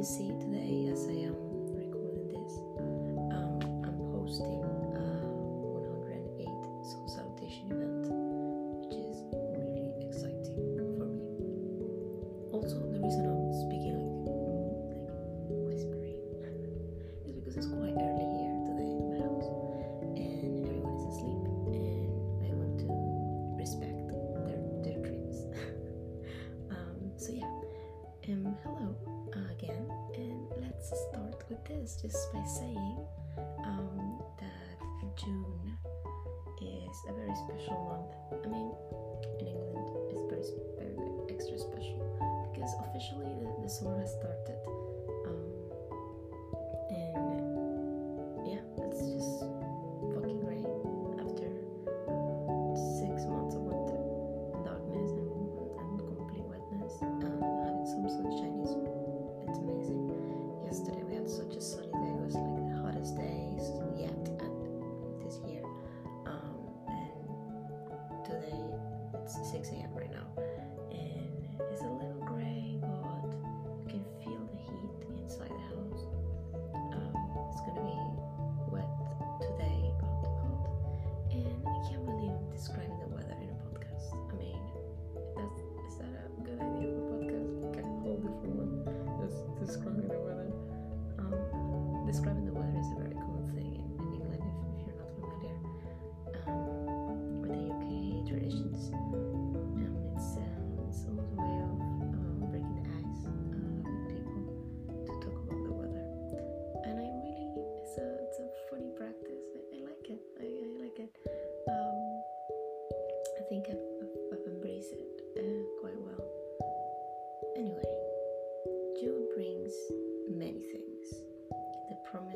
you see today as I am. this just by saying um, that June is a very special month. I mean, in England, it's very, very, very extra special because officially the, the summer has started.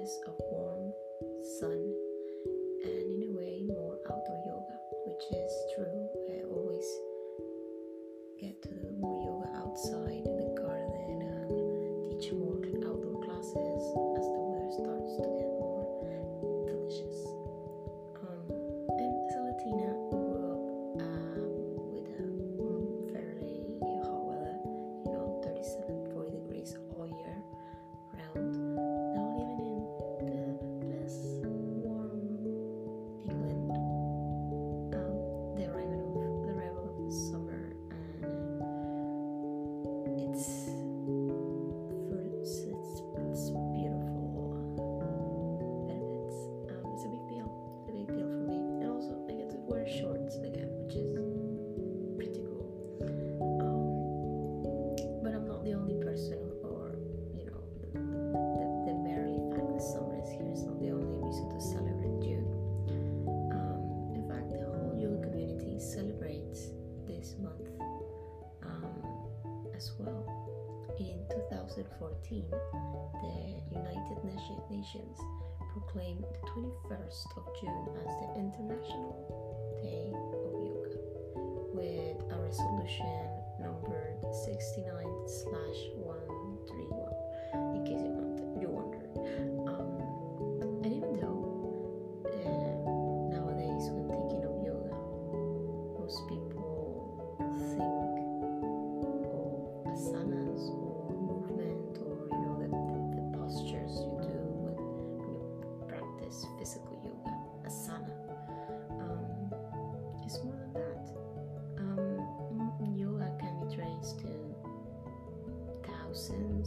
surface of warm sun. 2014, the United Nations proclaimed the 21st of June as the International Day of Yoga with a resolution numbered 69 139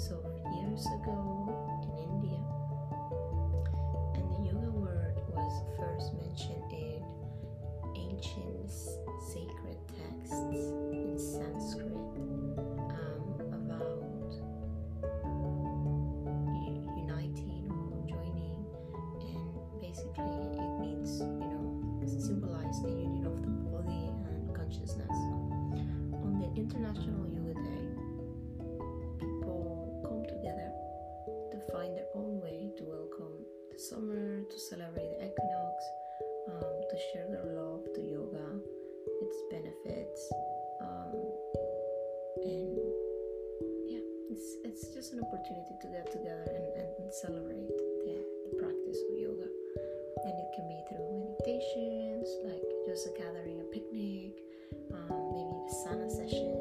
sobre find their own way to welcome the summer, to celebrate the equinox, um, to share their love to yoga, its benefits, um, and yeah, it's it's just an opportunity to get together and, and, celebrate the, the practice of yoga. And it can be through meditations, like just a gathering, a picnic, um, maybe a sauna session.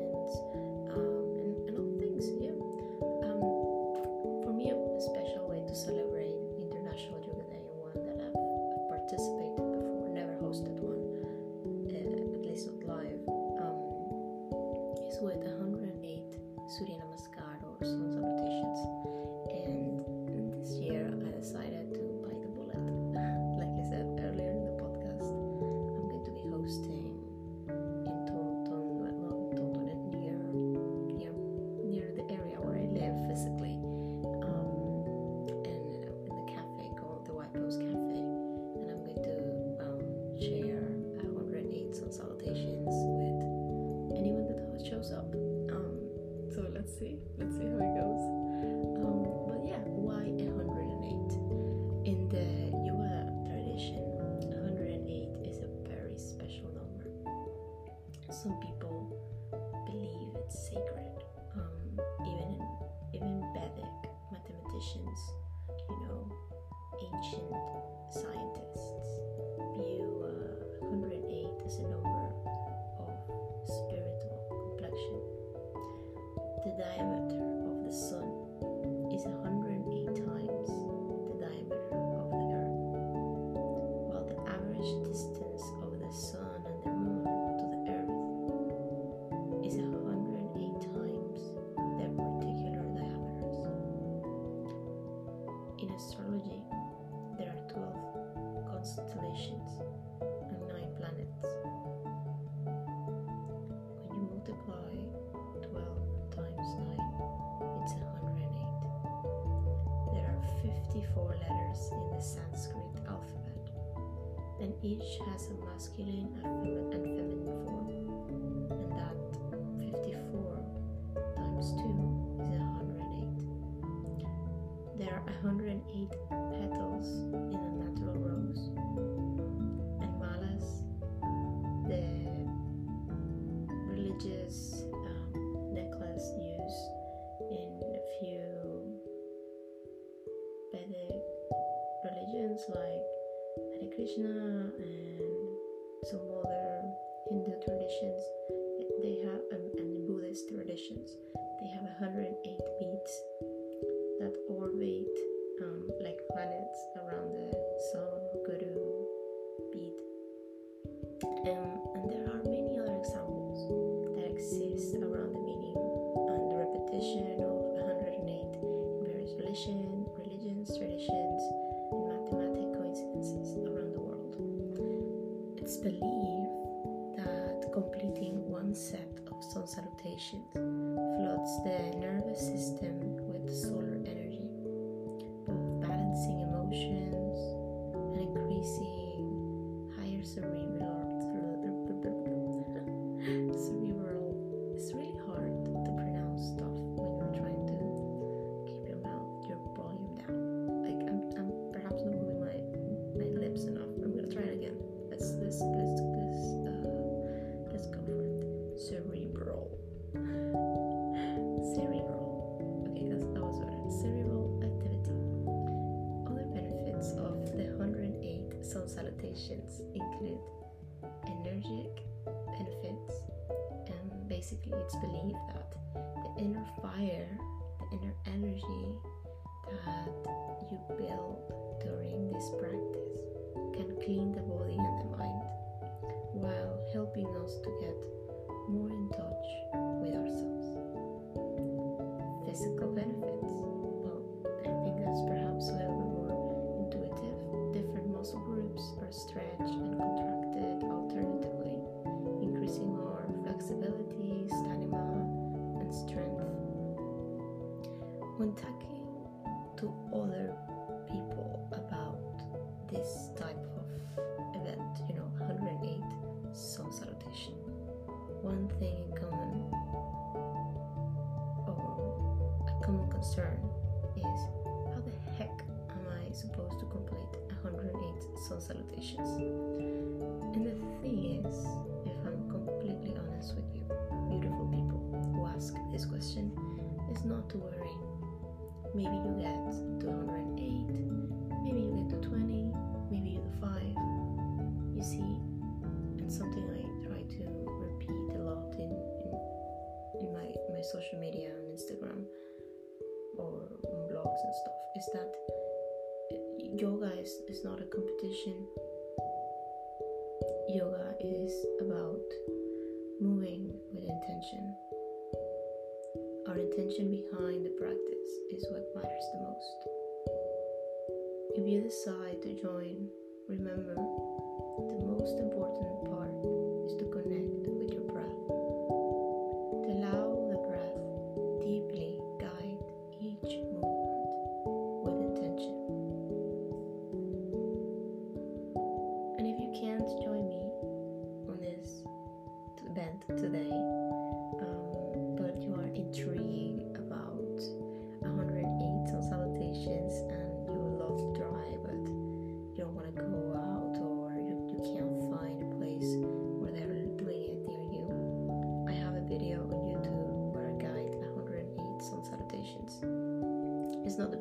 The diameter of the sun is 108 and each has a masculine and femi- and feminine form, and that 54 times 2 is 108. There are 108 petals in a natural rose, and malas, the religious traditions. They have um, and Buddhist traditions. They have 108 beads that orbit um, like planets around the sun, Guru bead. Um, and there are many other examples that exist around the meaning and the repetition of 108 in various religion, religions, traditions, and mathematic coincidences around the world. It's believed set of sun salutations floods the nervous system with solar energy, basically it's believed that the inner fire, the inner energy that you build during this practice can clean the body and the mind while helping us to get more in touch with ourselves. Physical benefits. Concern is how the heck am I supposed to complete 108 sun salutations? And the thing is, if I'm completely honest with you, beautiful people who ask this question, is not to worry. Maybe you get to 108, maybe you get to 20, maybe you do 5. You see, and something I try to repeat a lot in, in my social media on Instagram and stuff is that yoga is, is not a competition. Yoga is about moving with intention. Our intention behind the practice is what matters the most. If you decide to join, remember the most important part is to connect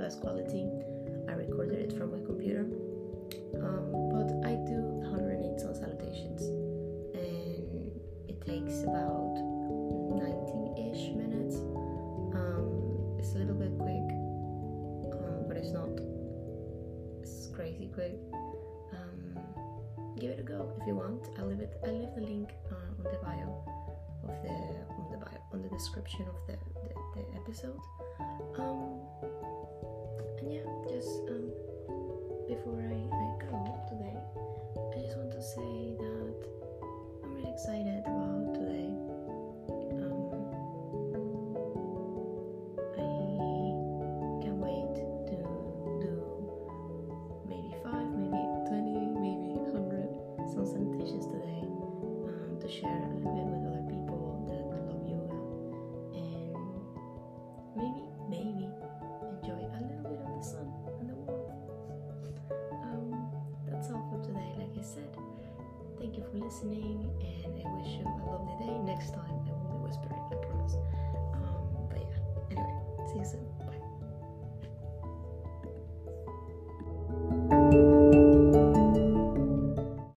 best quality. I recorded it from my computer, um, but I do 108 sun salutations, and it takes about 19-ish minutes. Um, it's a little bit quick, um, but it's not it's crazy quick. Um, give it a go if you want. I'll leave it. I'll leave the link uh, on the bio of the on the bio on the description of the the, the episode. Yeah, listening, and I wish you a lovely day. Next time, I won't be whispering, I promise. Um, but yeah, anyway, see you soon.